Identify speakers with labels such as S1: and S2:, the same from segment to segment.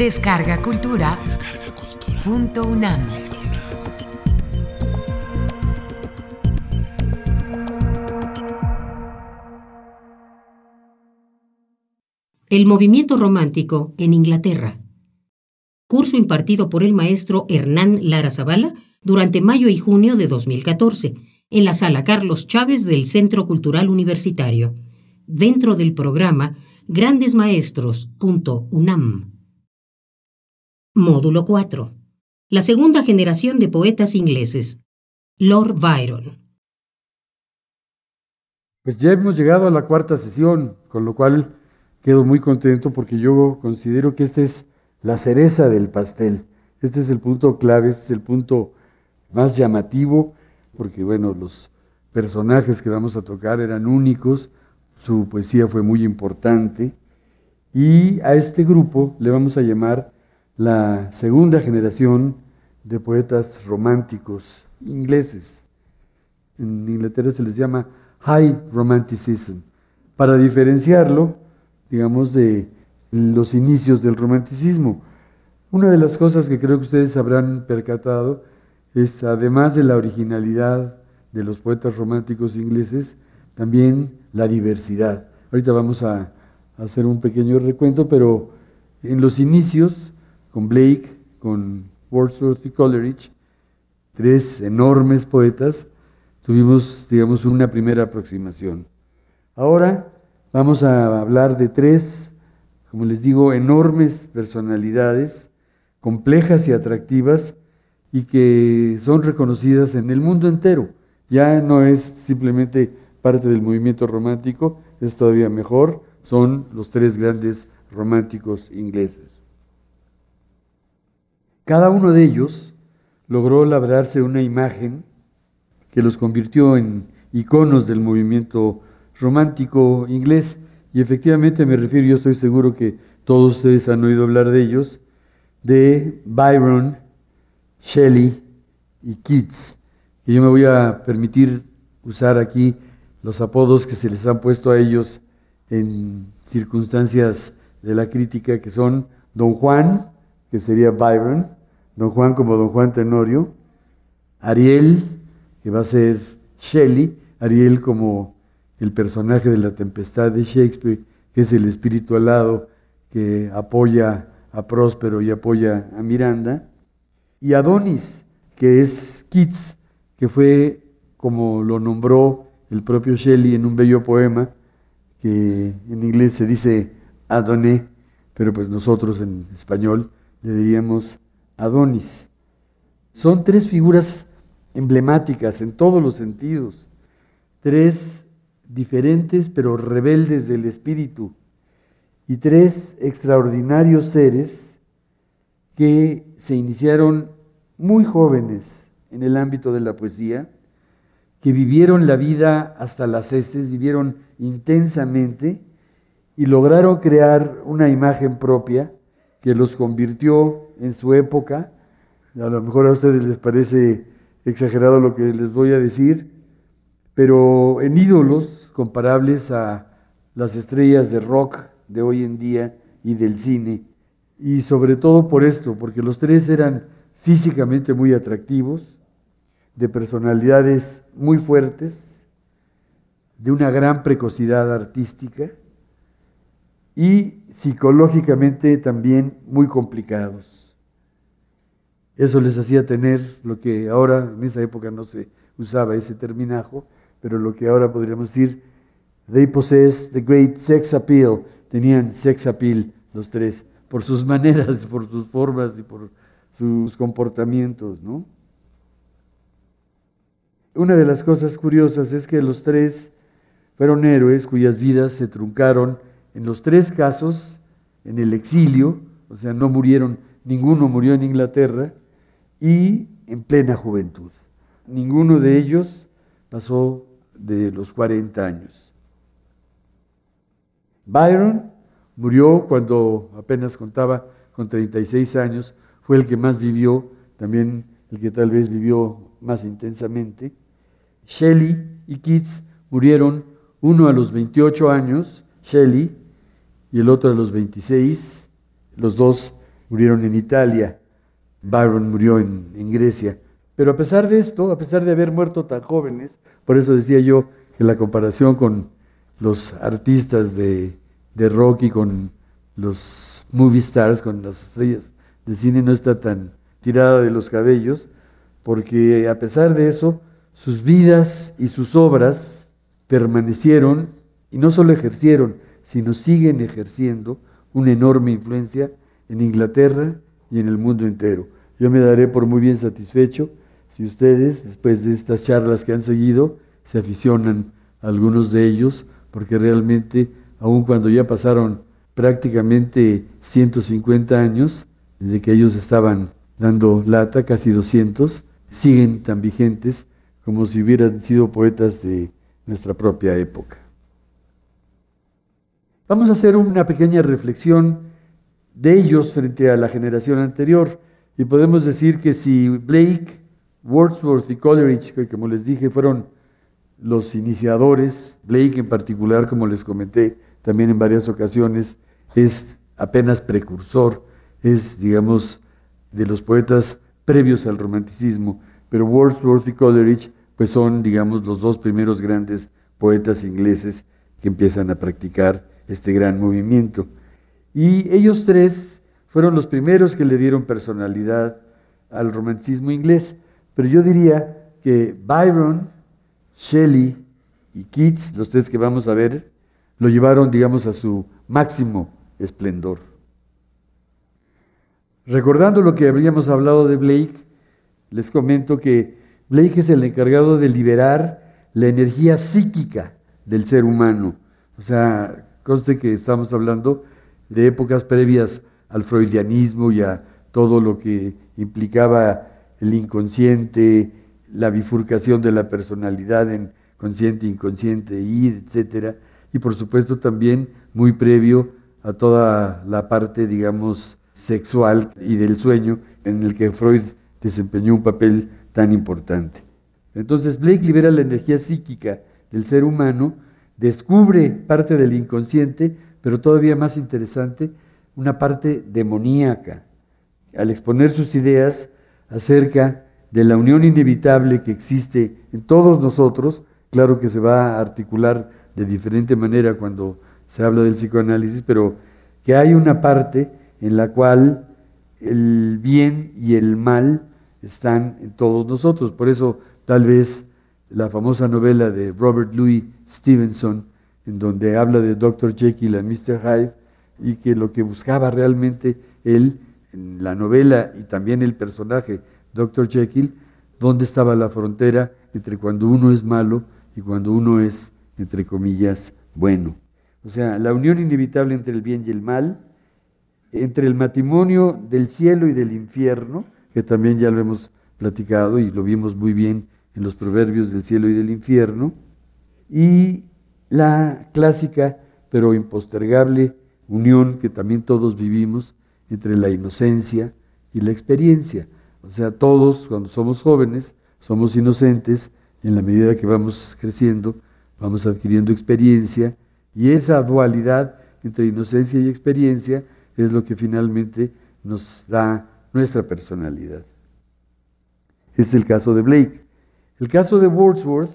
S1: Descarga Cultura. Punto UNAM.
S2: El movimiento romántico en Inglaterra. Curso impartido por el maestro Hernán Lara Zavala durante mayo y junio de 2014 en la sala Carlos Chávez del Centro Cultural Universitario, dentro del programa Grandes Maestros.unam. Módulo 4. La segunda generación de poetas ingleses. Lord Byron.
S3: Pues ya hemos llegado a la cuarta sesión, con lo cual quedo muy contento porque yo considero que esta es la cereza del pastel. Este es el punto clave, este es el punto más llamativo porque bueno, los personajes que vamos a tocar eran únicos, su poesía fue muy importante, y a este grupo le vamos a llamar la segunda generación de poetas románticos ingleses. En Inglaterra se les llama High Romanticism, para diferenciarlo, digamos, de los inicios del romanticismo. Una de las cosas que creo que ustedes habrán percatado es, además de la originalidad de los poetas románticos ingleses, también la diversidad. Ahorita vamos a, hacer un pequeño recuento, pero en los inicios, con Blake, con Wordsworth y Coleridge, tres enormes poetas, tuvimos, digamos, una primera aproximación. Ahora vamos a hablar de tres, como les digo, enormes personalidades, complejas y atractivas, y que son reconocidas en el mundo entero. Ya no es simplemente parte del movimiento romántico, es todavía mejor, son los tres grandes románticos ingleses. Cada uno de ellos logró labrarse una imagen que los convirtió en iconos del movimiento romántico inglés. Y efectivamente me refiero, yo estoy seguro que todos ustedes han oído hablar de ellos, de Byron, Shelley y Keats, que yo me voy a permitir usar aquí los apodos que se les han puesto a ellos en circunstancias de la crítica, que son Don Juan, que sería Byron, Don Juan como Don Juan Tenorio, Ariel, que va a ser Shelley, Ariel como el personaje de la tempestad de Shakespeare, que es el espíritu alado que apoya a Próspero y apoya a Miranda, y Adonis, que es Keats, que fue como lo nombró el propio Shelley en un bello poema, que en inglés se dice Adoné, pero pues nosotros en español le diríamos Adonis. Son tres figuras emblemáticas en todos los sentidos, tres diferentes pero rebeldes del espíritu y tres extraordinarios seres que se iniciaron muy jóvenes en el ámbito de la poesía, que vivieron la vida hasta las heces, vivieron intensamente y lograron crear una imagen propia que los convirtió en su época. A lo mejor a ustedes les parece exagerado lo que les voy a decir, pero en ídolos comparables a las estrellas de rock de hoy en día y del cine y sobre todo por esto, porque los tres eran físicamente muy atractivos, de personalidades muy fuertes, de una gran precocidad artística y psicológicamente también muy complicados. Eso les hacía tener lo que ahora, en esa época no se usaba ese terminajo, pero lo que ahora podríamos decir, they possess the great sex appeal, tenían sex appeal los tres por sus maneras, por sus formas y por sus comportamientos, ¿no? Una de las cosas curiosas es que los tres fueron héroes cuyas vidas se truncaron en los tres casos en el exilio, o sea, no murieron, ninguno murió en Inglaterra, y en plena juventud. Ninguno de ellos pasó de los 40 años. Byron Murió cuando apenas contaba con 36 años, fue el que más vivió, también el que tal vez vivió más intensamente. Shelley y Keats murieron uno a los 28 años, Shelley, y el otro a los 26, los dos murieron en Italia, Byron murió en, Grecia. Pero a pesar de esto, a pesar de haber muerto tan jóvenes, por eso decía yo que la comparación con los artistas de, de rock y con los movie stars, con las estrellas de cine, no está tan tirada de los cabellos, porque a pesar de eso, sus vidas y sus obras permanecieron y no solo ejercieron, sino siguen ejerciendo una enorme influencia en Inglaterra y en el mundo entero. Yo me daré por muy bien satisfecho si ustedes, después de estas charlas que han seguido, se aficionan a algunos de ellos, porque realmente, aun cuando ya pasaron prácticamente 150 años, desde que ellos estaban dando lata, casi 200, siguen tan vigentes como si hubieran sido poetas de nuestra propia época. Vamos a hacer una pequeña reflexión de ellos frente a la generación anterior. Y podemos decir que si Blake, Wordsworth y Coleridge, que como les dije fueron los iniciadores, Blake en particular, como les comenté también en varias ocasiones, es apenas precursor, es, digamos, de los poetas previos al romanticismo, pero Wordsworth y Coleridge pues son, digamos, los dos primeros grandes poetas ingleses que empiezan a practicar este gran movimiento. Y ellos tres fueron los primeros que le dieron personalidad al romanticismo inglés. Pero yo diría que Byron, Shelley y Keats, los tres que vamos a ver, lo llevaron, digamos, a su máximo esplendor. Recordando lo que habríamos hablado de Blake, les comento que Blake es el encargado de liberar la energía psíquica del ser humano. O sea, conste que estamos hablando de épocas previas al freudianismo y a todo lo que implicaba el inconsciente, la bifurcación de la personalidad en consciente, inconsciente, y etcétera, y por supuesto también muy previo a toda la parte, digamos, sexual y del sueño en el que Freud desempeñó un papel tan importante. Entonces Blake libera la energía psíquica del ser humano, descubre parte del inconsciente, pero todavía más interesante, una parte demoníaca, al exponer sus ideas acerca de la unión inevitable que existe en todos nosotros, claro que se va a articular de diferente manera cuando se habla del psicoanálisis, pero que hay una parte en la cual el bien y el mal están en todos nosotros. Por eso tal vez la famosa novela de Robert Louis Stevenson, en donde habla de Dr. Jekyll y Mr. Hyde, y que lo que buscaba realmente él en la novela y también el personaje Dr. Jekyll, dónde estaba la frontera entre cuando uno es malo y cuando uno es, entre comillas, bueno. O sea, la unión inevitable entre el bien y el mal, entre el matrimonio del cielo y del infierno, que también ya lo hemos platicado y lo vimos muy bien en los proverbios del cielo y del infierno, y la clásica pero impostergable unión que también todos vivimos entre la inocencia y la experiencia. O sea, todos cuando somos jóvenes somos inocentes y en la medida que vamos creciendo vamos adquiriendo experiencia y esa dualidad entre inocencia y experiencia es lo que finalmente nos da nuestra personalidad. es el caso de Blake. El caso de Wordsworth,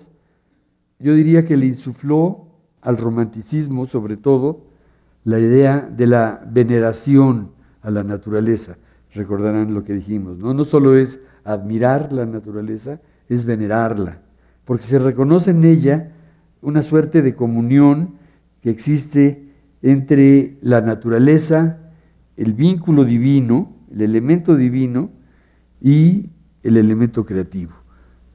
S3: yo diría que le insufló al romanticismo, sobre todo, la idea de la veneración a la naturaleza. Recordarán lo que dijimos, ¿no? No solo es admirar la naturaleza, es venerarla, porque se reconoce en ella una suerte de comunión que existe entre la naturaleza, el vínculo divino, el elemento divino y el elemento creativo.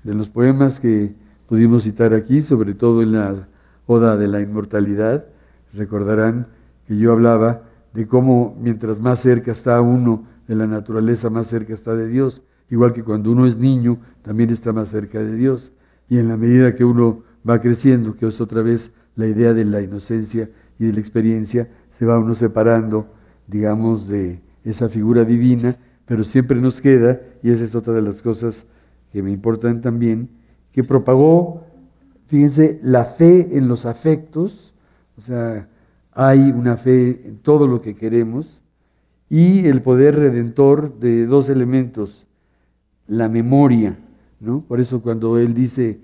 S3: En los poemas que pudimos citar aquí, sobre todo en la Oda de la Inmortalidad, recordarán que yo hablaba de cómo mientras más cerca está uno de la naturaleza, más cerca está de Dios. Igual que cuando uno es niño, también está más cerca de Dios. Y en la medida que uno va creciendo, que es otra vez la idea de la inocencia y de la experiencia, se va uno separando, digamos, de esa figura divina, pero siempre nos queda, y esa es otra de las cosas que me importan también, que propagó, fíjense, la fe en los afectos, o sea, hay una fe en todo lo que queremos, y el poder redentor de dos elementos, la memoria, ¿no? Por eso cuando él dice,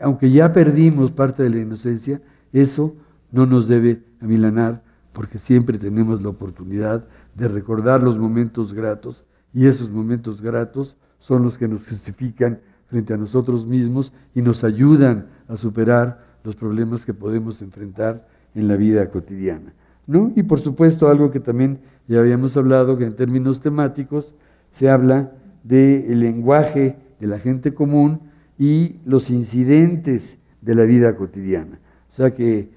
S3: aunque ya perdimos parte de la inocencia, eso no nos debe amilanar, porque siempre tenemos la oportunidad de recordar los momentos gratos, y esos momentos gratos son los que nos justifican frente a nosotros mismos y nos ayudan a superar los problemas que podemos enfrentar en la vida cotidiana. ¿no? Y por supuesto algo que también ya habíamos hablado, que en términos temáticos se habla del lenguaje de la gente común y los incidentes de la vida cotidiana. O sea que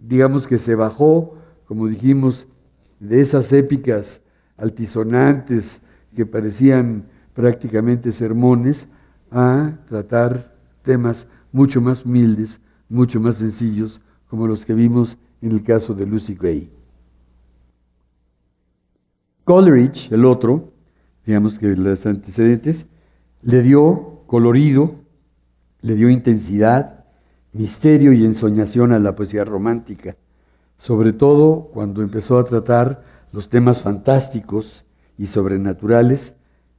S3: digamos que se bajó, como dijimos, de esas épicas altisonantes que parecían prácticamente sermones a tratar temas mucho más humildes, mucho más sencillos, como los que vimos en el caso de Lucy Gray. Coleridge, el otro, digamos que los antecedentes, le dio colorido, le dio intensidad, misterio y ensoñación a la poesía romántica, sobre todo cuando empezó a tratar los temas fantásticos y sobrenaturales,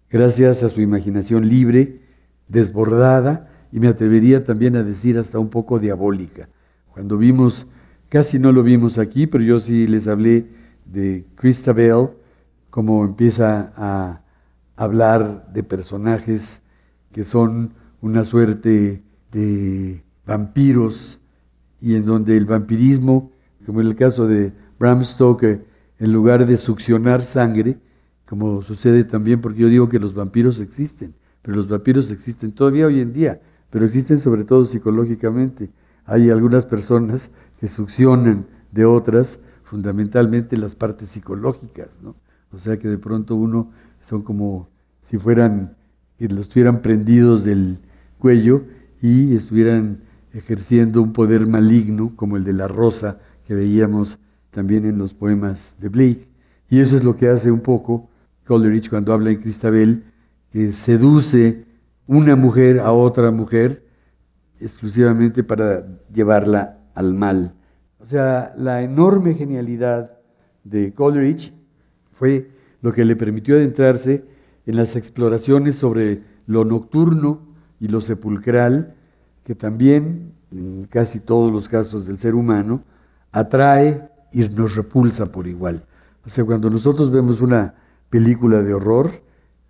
S3: gracias a su imaginación libre, desbordada y me atrevería también a decir hasta un poco diabólica. Cuando vimos, casi no lo vimos aquí, pero yo sí les hablé de Christabel, cómo empieza a hablar de personajes que son una suerte de vampiros y en donde el vampirismo, como en el caso de Bram Stoker, en lugar de succionar sangre, como sucede también porque yo digo que los vampiros existen, pero los vampiros existen todavía hoy en día, pero existen sobre todo psicológicamente. Hay algunas personas que succionan de otras, fundamentalmente las partes psicológicas, ¿no? O sea que de pronto uno son como si fueran, que los estuvieran prendidos del cuello y estuvieran ejerciendo un poder maligno como el de la rosa que veíamos también en los poemas de Blake. Y eso es lo que hace un poco Coleridge cuando habla en Cristabel, que seduce una mujer a otra mujer exclusivamente para llevarla al mal. O sea, la enorme genialidad de Coleridge fue lo que le permitió adentrarse en las exploraciones sobre lo nocturno y lo sepulcral, que también, en casi todos los casos del ser humano, atrae y nos repulsa por igual. O sea, cuando nosotros vemos una película de horror,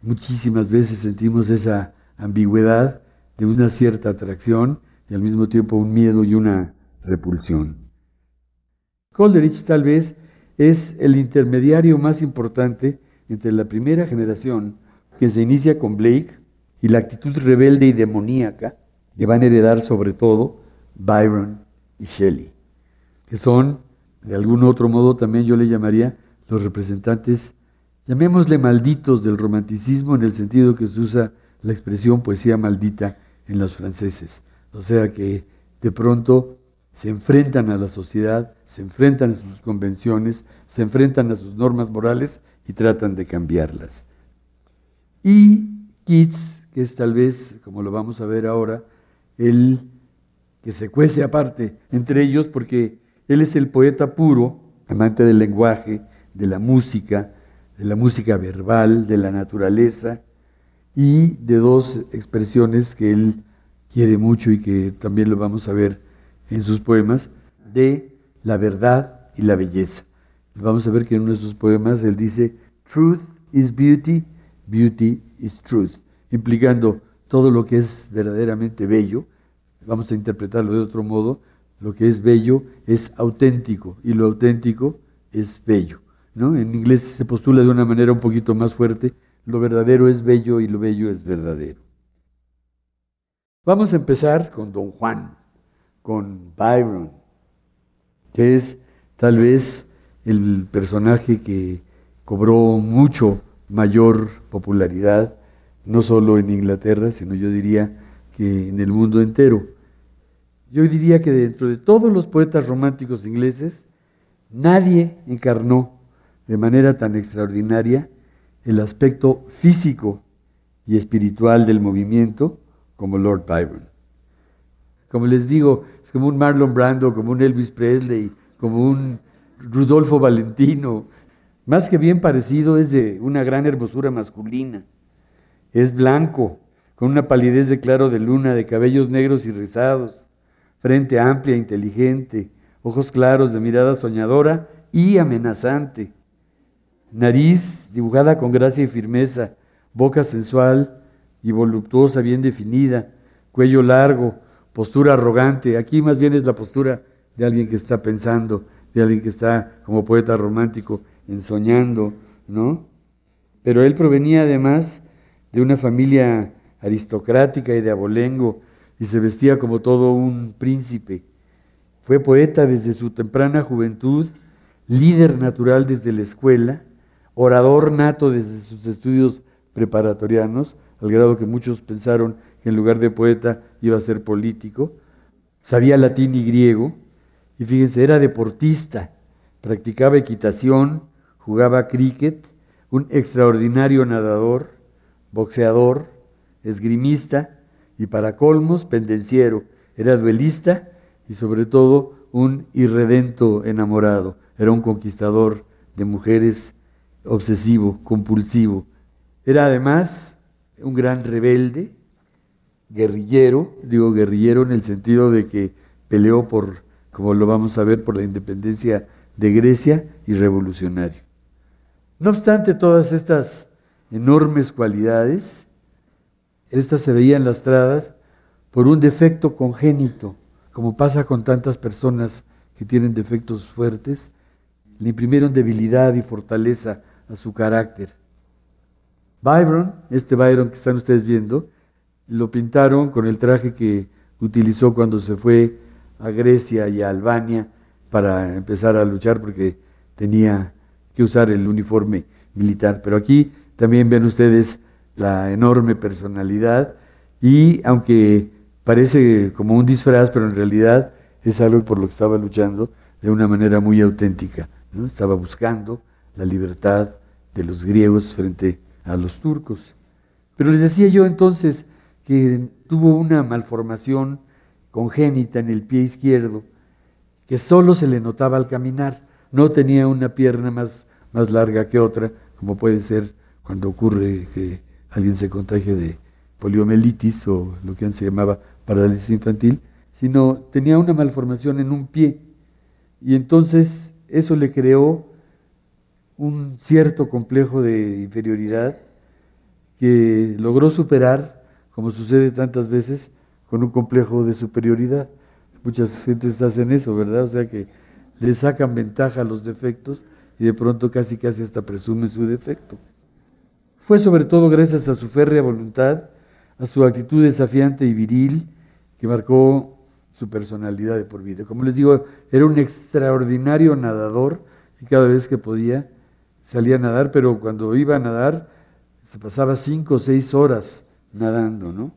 S3: muchísimas veces sentimos esa ambigüedad de una cierta atracción y al mismo tiempo un miedo y una repulsión. Coleridge tal vez es el intermediario más importante entre la primera generación que se inicia con Blake y la actitud rebelde y demoníaca que van a heredar sobre todo Byron y Shelley, que son, de algún otro modo también yo le llamaría los representantes, llamémosle malditos del romanticismo en el sentido que se usa la expresión poesía maldita en los franceses. O sea que de pronto se enfrentan a la sociedad, se enfrentan a sus convenciones, se enfrentan a sus normas morales y tratan de cambiarlas. Y Keats, que es tal vez, como lo vamos a ver ahora, el que se cuece aparte entre ellos porque él es el poeta puro, amante del lenguaje, de la música, de la música verbal, de la naturaleza y de dos expresiones que él quiere mucho y que también lo vamos a ver en sus poemas, de la verdad y la belleza. Vamos a ver que en uno de sus poemas él dice, Truth is beauty, beauty is truth, implicando todo lo que es verdaderamente bello. Vamos a interpretarlo de otro modo, lo que es bello es auténtico y lo auténtico es bello. ¿No? En inglés se postula de una manera un poquito más fuerte, lo verdadero es bello y lo bello es verdadero. Vamos a empezar con Don Juan, con Byron, que es tal vez el personaje que cobró mucho mayor popularidad, no solo en Inglaterra, sino yo diría que en el mundo entero. Yo diría que dentro de todos los poetas románticos ingleses, nadie encarnó de manera tan extraordinaria el aspecto físico y espiritual del movimiento como Lord Byron. Como les digo, es como un Marlon Brando, como un Elvis Presley, como un Rudolfo Valentino. Más que bien parecido, es de una gran hermosura masculina. Es blanco, con una palidez de claro de luna, de cabellos negros y rizados, frente amplia, inteligente, ojos claros de mirada soñadora y amenazante, nariz dibujada con gracia y firmeza, boca sensual y voluptuosa, bien definida, cuello largo, postura arrogante. Aquí más bien es la postura de alguien que está pensando, de alguien que está como poeta romántico, ensoñando, ¿no? Pero él provenía además de una familia aristocrática y de abolengo y se vestía como todo un príncipe. Fue poeta desde su temprana juventud, líder natural desde la escuela, orador nato desde sus estudios preparatorianos, al grado que muchos pensaron que en lugar de poeta iba a ser político, sabía latín y griego, y fíjense, era deportista, practicaba equitación, jugaba cricket, un extraordinario nadador, boxeador, esgrimista y para colmos pendenciero. Era duelista y sobre todo un irredento enamorado. Era un conquistador de mujeres obsesivo, compulsivo. Era además un gran rebelde, guerrillero, digo guerrillero en el sentido de que peleó por como lo vamos a ver por la independencia de Grecia y revolucionario. No obstante todas estas enormes cualidades, estas se veían lastradas por un defecto congénito, como pasa con tantas personas que tienen defectos fuertes, le imprimieron debilidad y fortaleza a su carácter. Byron, este Byron que están ustedes viendo, lo pintaron con el traje que utilizó cuando se fue a Grecia y a Albania para empezar a luchar porque tenía que usar el uniforme militar. Pero aquí también ven ustedes la enorme personalidad y aunque parece como un disfraz, pero en realidad es algo por lo que estaba luchando de una manera muy auténtica. ¿no? Estaba buscando la libertad de los griegos frente a los turcos. Pero les decía yo entonces que tuvo una malformación congénita en el pie izquierdo, que solo se le notaba al caminar, no tenía una pierna más, más larga que otra, como puede ser cuando ocurre que alguien se contagie de poliomielitis o lo que antes se llamaba parálisis infantil, sino tenía una malformación en un pie. Y entonces eso le creó un cierto complejo de inferioridad que logró superar, como sucede tantas veces, con un complejo de superioridad. Muchas gentes hacen eso, ¿verdad? O sea que le sacan ventaja a los defectos y de pronto casi casi hasta presumen su defecto. Fue sobre todo gracias a su férrea voluntad, a su actitud desafiante y viril, que marcó su personalidad de por vida. Como les digo, era un extraordinario nadador y cada vez que podía salía a nadar, pero cuando iba a nadar se pasaba cinco o seis horas nadando, ¿no?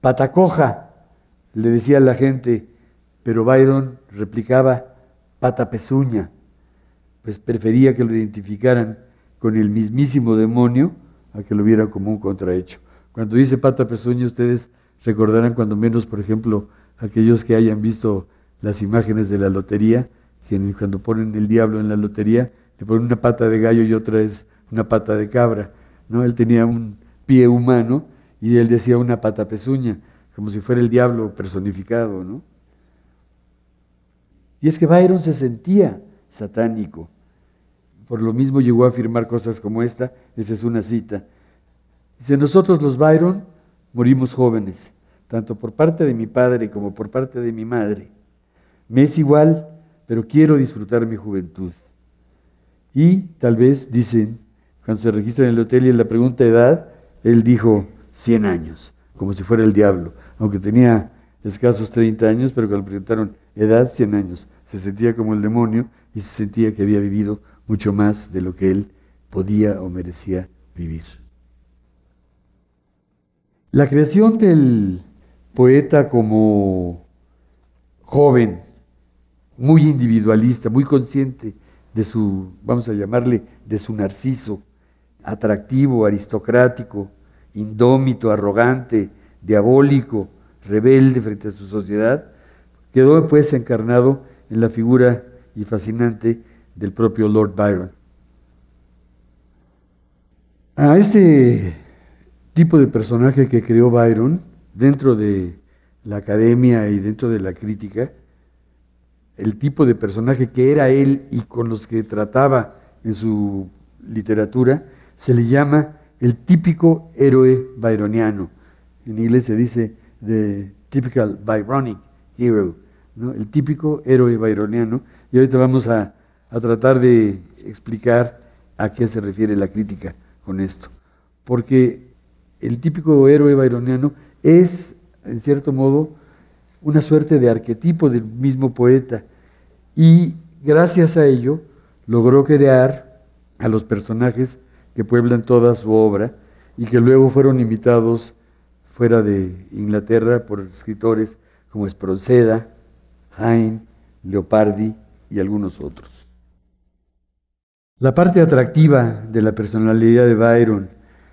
S3: Patacoja, le decía la gente, pero Byron replicaba pata pezuña, pues prefería que lo identificaran con el mismísimo demonio a que lo vieran como un contrahecho. Cuando dice pata pezuña, ustedes recordarán cuando menos, por ejemplo, aquellos que hayan visto las imágenes de la lotería, que cuando ponen el diablo en la lotería, le ponen una pata de gallo y otra es una pata de cabra. ¿no? Él tenía un pie humano y él decía una pata pezuña, como si fuera el diablo personificado, ¿no? Y es que Byron se sentía satánico. Por lo mismo llegó a afirmar cosas como esta, esa es una cita. Dice, nosotros los Byron morimos jóvenes, tanto por parte de mi padre como por parte de mi madre. Me es igual, pero quiero disfrutar mi juventud. Y tal vez, dicen, cuando se registra en el hotel y en la pregunta edad, él dijo 100 años, como si fuera el diablo, aunque tenía escasos 30 años, pero cuando le preguntaron edad, 100 años, se sentía como el demonio y se sentía que había vivido mucho más de lo que él podía o merecía vivir. La creación del poeta como joven, muy individualista, muy consciente de su, vamos a llamarle, de su narciso, atractivo, aristocrático, indómito, arrogante, diabólico, rebelde frente a su sociedad, quedó pues encarnado en la figura y fascinante del propio Lord Byron. A este tipo de personaje que creó Byron dentro de la academia y dentro de la crítica, el tipo de personaje que era él y con los que trataba en su literatura, se le llama el típico héroe byroniano. En inglés se dice the typical Byronic hero, ¿no? el típico héroe byroniano. Y ahorita vamos a, a tratar de explicar a qué se refiere la crítica con esto. Porque el típico héroe byroniano es, en cierto modo, una suerte de arquetipo del mismo poeta. Y gracias a ello logró crear a los personajes que pueblan toda su obra y que luego fueron invitados fuera de Inglaterra por escritores como Espronceda, Heine, Leopardi y algunos otros. La parte atractiva de la personalidad de Byron,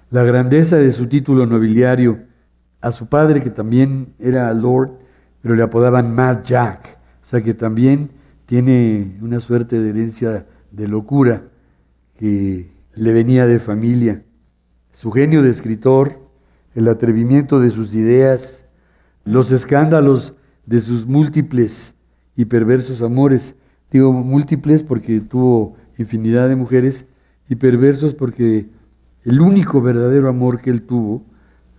S3: la grandeza de su título nobiliario, a su padre que también era Lord, pero le apodaban Mad Jack, o sea que también tiene una suerte de herencia de locura que le venía de familia. Su genio de escritor, el atrevimiento de sus ideas, los escándalos de sus múltiples y perversos amores. Digo múltiples porque tuvo infinidad de mujeres y perversos porque el único verdadero amor que él tuvo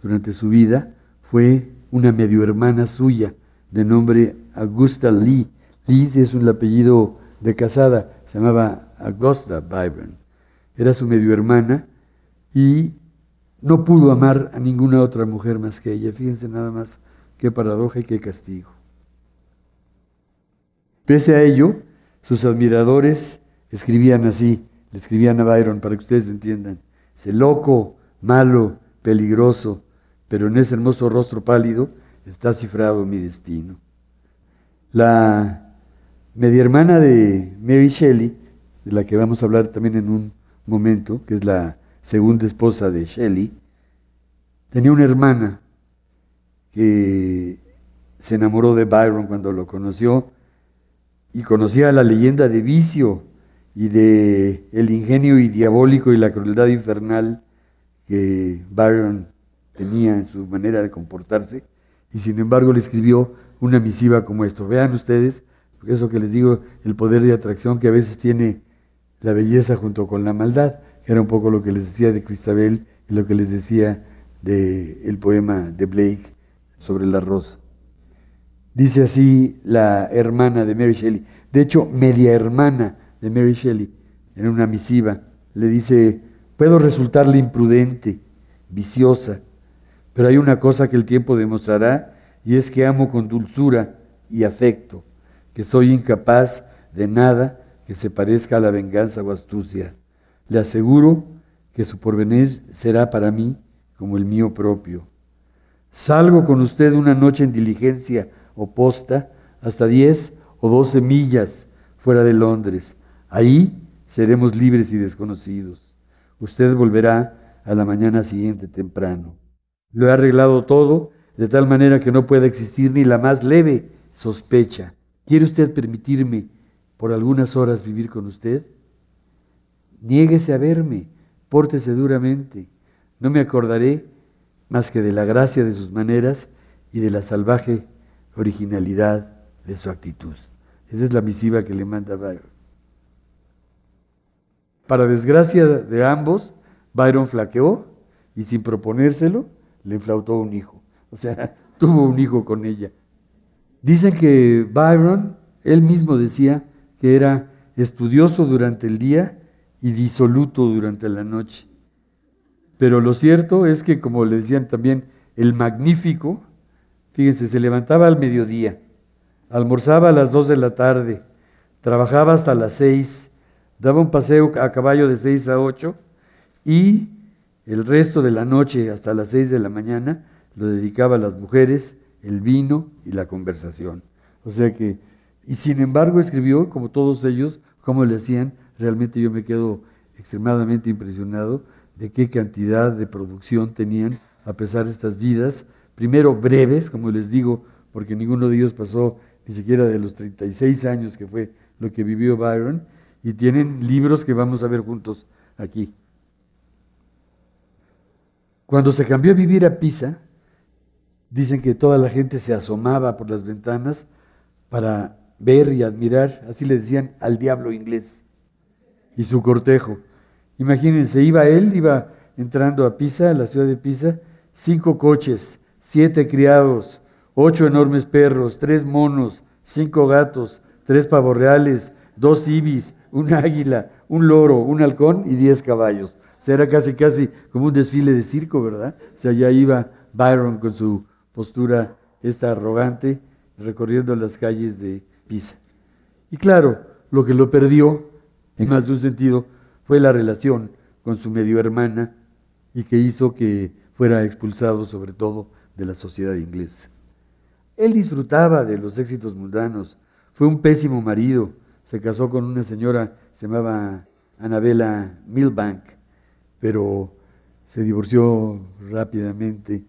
S3: durante su vida fue una medio hermana suya de nombre Augusta Lee. Lee es un apellido de casada, se llamaba Augusta Byron era su medio hermana y no pudo amar a ninguna otra mujer más que ella. Fíjense nada más qué paradoja y qué castigo. Pese a ello, sus admiradores escribían así, le escribían a Byron para que ustedes entiendan, ese loco, malo, peligroso, pero en ese hermoso rostro pálido está cifrado mi destino. La media hermana de Mary Shelley, de la que vamos a hablar también en un momento, que es la segunda esposa de Shelley, tenía una hermana que se enamoró de Byron cuando lo conoció y conocía la leyenda de vicio y de el ingenio y diabólico y la crueldad infernal que Byron tenía en su manera de comportarse y sin embargo le escribió una misiva como esto. Vean ustedes, eso que les digo, el poder de atracción que a veces tiene la belleza junto con la maldad, que era un poco lo que les decía de Cristabel y lo que les decía del poema de Blake sobre la rosa. Dice así la hermana de Mary Shelley, de hecho, media hermana de Mary Shelley, en una misiva, le dice, puedo resultarle imprudente, viciosa, pero hay una cosa que el tiempo demostrará y es que amo con dulzura y afecto, que soy incapaz de nada que se parezca a la venganza o astucia. Le aseguro que su porvenir será para mí como el mío propio. Salgo con usted una noche en diligencia o posta hasta diez o doce millas fuera de Londres. Ahí seremos libres y desconocidos. Usted volverá a la mañana siguiente temprano. Lo he arreglado todo de tal manera que no pueda existir ni la más leve sospecha. ¿Quiere usted permitirme por algunas horas vivir con usted? Niéguese a verme, pórtese duramente. No me acordaré más que de la gracia de sus maneras y de la salvaje originalidad de su actitud. Esa es la misiva que le manda Byron. Para desgracia de ambos, Byron flaqueó y sin proponérselo, le inflautó un hijo. O sea, tuvo un hijo con ella. Dicen que Byron, él mismo decía, que era estudioso durante el día y disoluto durante la noche. Pero lo cierto es que, como le decían también, el magnífico, fíjense, se levantaba al mediodía, almorzaba a las dos de la tarde, trabajaba hasta las seis, daba un paseo a caballo de seis a ocho y el resto de la noche hasta las seis de la mañana lo dedicaba a las mujeres, el vino y la conversación. O sea que y sin embargo escribió, como todos ellos, como le hacían, realmente yo me quedo extremadamente impresionado de qué cantidad de producción tenían, a pesar de estas vidas, primero breves, como les digo, porque ninguno de ellos pasó ni siquiera de los 36 años que fue lo que vivió Byron, y tienen libros que vamos a ver juntos aquí. Cuando se cambió a vivir a Pisa, dicen que toda la gente se asomaba por las ventanas para ver y admirar, así le decían, al diablo inglés y su cortejo. Imagínense, iba él, iba entrando a Pisa, a la ciudad de Pisa, cinco coches, siete criados, ocho enormes perros, tres monos, cinco gatos, tres pavorreales, dos ibis, un águila, un loro, un halcón y diez caballos. Era casi, casi como un desfile de circo, ¿verdad? O sea, ya iba Byron con su postura esta arrogante, recorriendo las calles de Pisa. Y claro, lo que lo perdió, en más de un sentido, fue la relación con su medio hermana y que hizo que fuera expulsado sobre todo de la sociedad inglesa. Él disfrutaba de los éxitos mundanos, fue un pésimo marido, se casó con una señora, se llamaba Anabela Milbank, pero se divorció rápidamente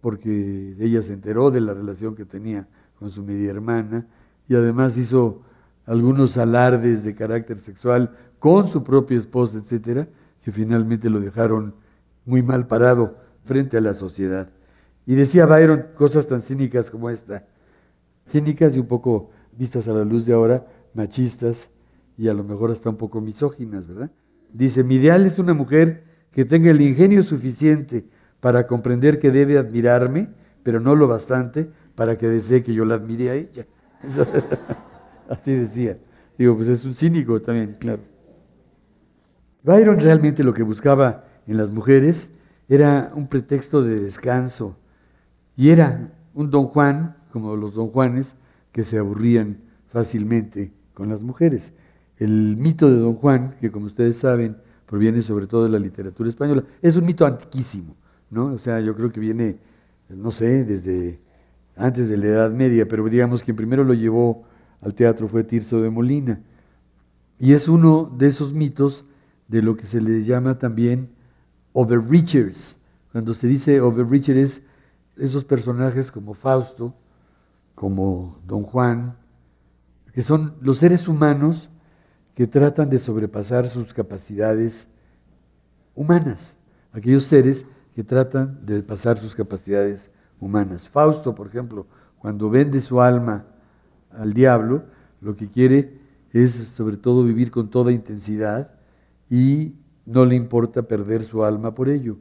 S3: porque ella se enteró de la relación que tenía con su media hermana y además hizo algunos alardes de carácter sexual con su propia esposa, etcétera, que finalmente lo dejaron muy mal parado frente a la sociedad. Y decía Byron cosas tan cínicas como esta, cínicas y un poco vistas a la luz de ahora, machistas y a lo mejor hasta un poco misóginas, ¿verdad? Dice, mi ideal es una mujer que tenga el ingenio suficiente para comprender que debe admirarme, pero no lo bastante para que desee que yo la admire a ella. así decía. Digo, pues es un cínico también, claro. Byron realmente lo que buscaba en las mujeres era un pretexto de descanso y era un don Juan, como los don Juanes, que se aburrían fácilmente con las mujeres. El mito de don Juan, que como ustedes saben, proviene sobre todo de la literatura española, es un mito antiquísimo, ¿no? O sea, yo creo que viene, no sé, desde antes de la Edad Media, pero digamos quien primero lo llevó al teatro fue Tirso de Molina. Y es uno de esos mitos de lo que se les llama también overreachers. Cuando se dice overreacher es esos personajes como Fausto, como Don Juan, que son los seres humanos que tratan de sobrepasar sus capacidades humanas, aquellos seres que tratan de pasar sus capacidades humanas. Fausto, por ejemplo, cuando vende su alma al diablo, lo que quiere es sobre todo vivir con toda intensidad y no le importa perder su alma por ello.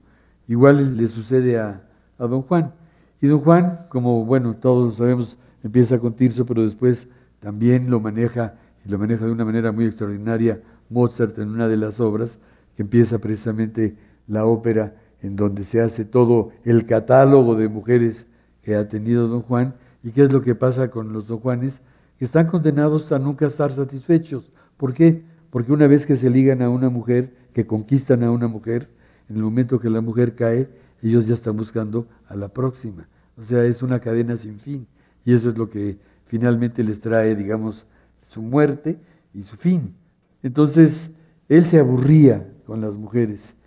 S3: Igual le sucede a, a don Juan. Y don Juan, como bueno, todos sabemos, empieza con Tirso, pero después también lo maneja y lo maneja de una manera muy extraordinaria Mozart en una de las obras, que empieza precisamente la ópera en donde se hace todo el catálogo de mujeres que ha tenido don Juan. ¿Y qué es lo que pasa con los don Juanes? Que están condenados a nunca estar satisfechos. ¿Por qué? Porque una vez que se ligan a una mujer, que conquistan a una mujer, en el momento que la mujer cae, ellos ya están buscando a la próxima. O sea, es una cadena sin fin. Y eso es lo que finalmente les trae, digamos, su muerte y su fin. Entonces, él se aburría con las mujeres.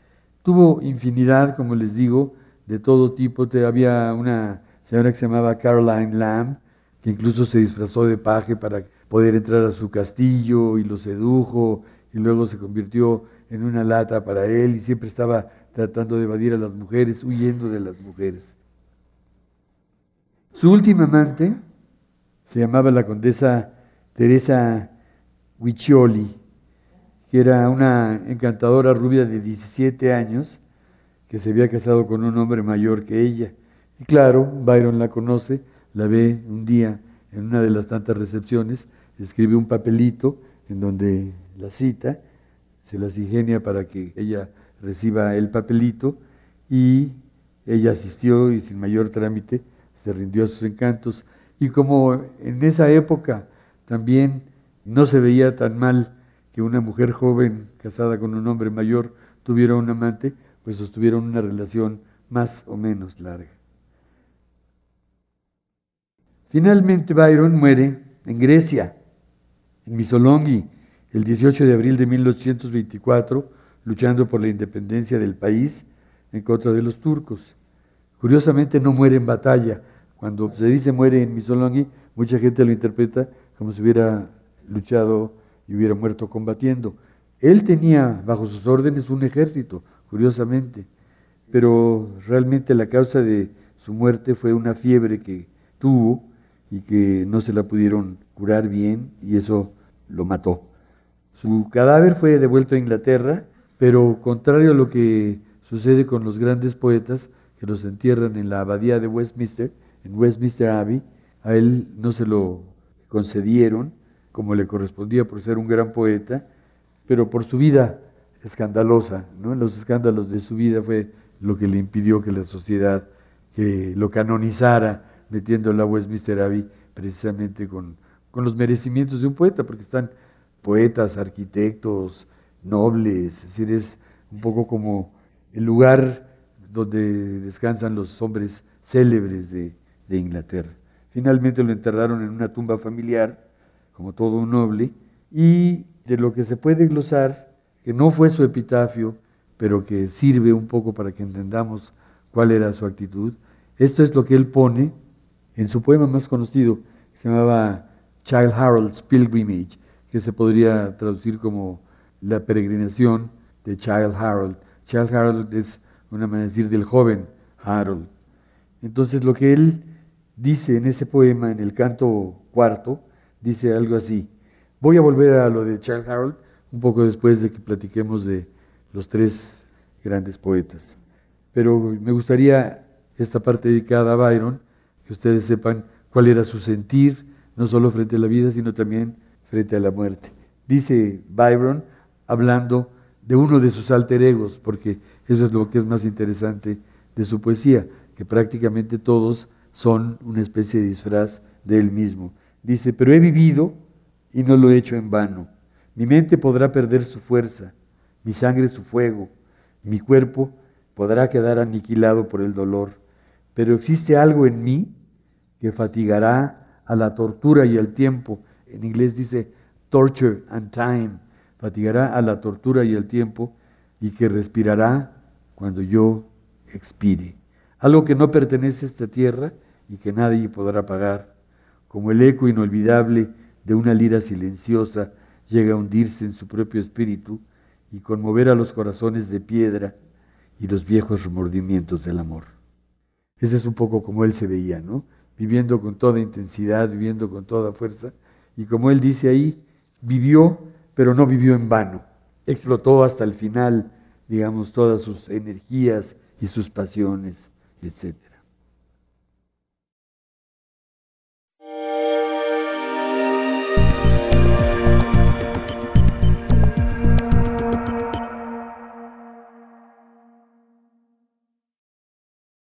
S3: Tuvo infinidad, como les digo, de todo tipo. Había una señora que se llamaba Caroline Lamb, que incluso se disfrazó de paje para poder entrar a su castillo y lo sedujo y luego se convirtió en una lata para él y siempre estaba tratando de evadir a las mujeres, huyendo de las mujeres. Su última amante se llamaba la condesa Teresa Huiccioli, que era una encantadora rubia de 17 años, que se había casado con un hombre mayor que ella. Y claro, Byron la conoce, la ve un día en una de las tantas recepciones, escribe un papelito en donde la cita, se las ingenia para que ella reciba el papelito y ella asistió y sin mayor trámite se rindió a sus encantos. Y como en esa época también no se veía tan mal que una mujer joven casada con un hombre mayor tuviera un amante, pues sostuvieron una relación más o menos larga. Finalmente Byron muere en Grecia, en Missolonghi, el 18 de abril de 1824, luchando por la independencia del país en contra de los turcos. Curiosamente no muere en batalla. Cuando se dice muere en Missolonghi, mucha gente lo interpreta como si hubiera luchado y hubiera muerto combatiendo. Él tenía bajo sus órdenes un ejército, curiosamente, pero realmente la causa de su muerte fue una fiebre que tuvo y que no se la pudieron curar bien y eso lo mató. Su cadáver fue devuelto a Inglaterra, pero contrario a lo que sucede con los grandes poetas que los entierran en la abadía de Westminster, en Westminster Abbey, a él no se lo concedieron como le correspondía por ser un gran poeta, pero por su vida escandalosa, ¿no? los escándalos de su vida fue lo que le impidió que la sociedad que lo canonizara, metiéndolo a Westminster Abbey precisamente con, con los merecimientos de un poeta, porque están poetas, arquitectos, nobles, es decir, es un poco como el lugar donde descansan los hombres célebres de, de Inglaterra. Finalmente lo enterraron en una tumba familiar, como todo un noble, y de lo que se puede glosar, que no fue su epitafio, pero que sirve un poco para que entendamos cuál era su actitud. Esto es lo que él pone en su poema más conocido, que se llamaba Child Harold's Pilgrimage, que se podría traducir como la peregrinación de Child Harold. Child Harold es una manera de decir del joven Harold. Entonces lo que él dice en ese poema, en el canto cuarto, dice algo así. Voy a volver a lo de Child Harold un poco después de que platiquemos de los tres grandes poetas. Pero me gustaría esta parte dedicada a Byron, que ustedes sepan cuál era su sentir, no solo frente a la vida, sino también frente a la muerte. Dice Byron, hablando de uno de sus alter egos, porque eso es lo que es más interesante de su poesía, que prácticamente todos son una especie de disfraz de él mismo. Dice, pero he vivido y no lo he hecho en vano. Mi mente podrá perder su fuerza, mi sangre su fuego, mi cuerpo podrá quedar aniquilado por el dolor, pero existe algo en mí que fatigará a la tortura y al tiempo. En inglés dice torture and time, fatigará a la tortura y al tiempo y que respirará cuando yo expire. Algo que no pertenece a esta tierra y que nadie podrá pagar, como el eco inolvidable de una lira silenciosa llega a hundirse en su propio espíritu y conmover a los corazones de piedra y los viejos remordimientos del amor. Ese es un poco como él se veía, ¿no? Viviendo con toda intensidad, viviendo con toda fuerza. Y como él dice ahí, vivió, pero no vivió en vano. Explotó hasta el final, digamos, todas sus energías y sus pasiones, etc.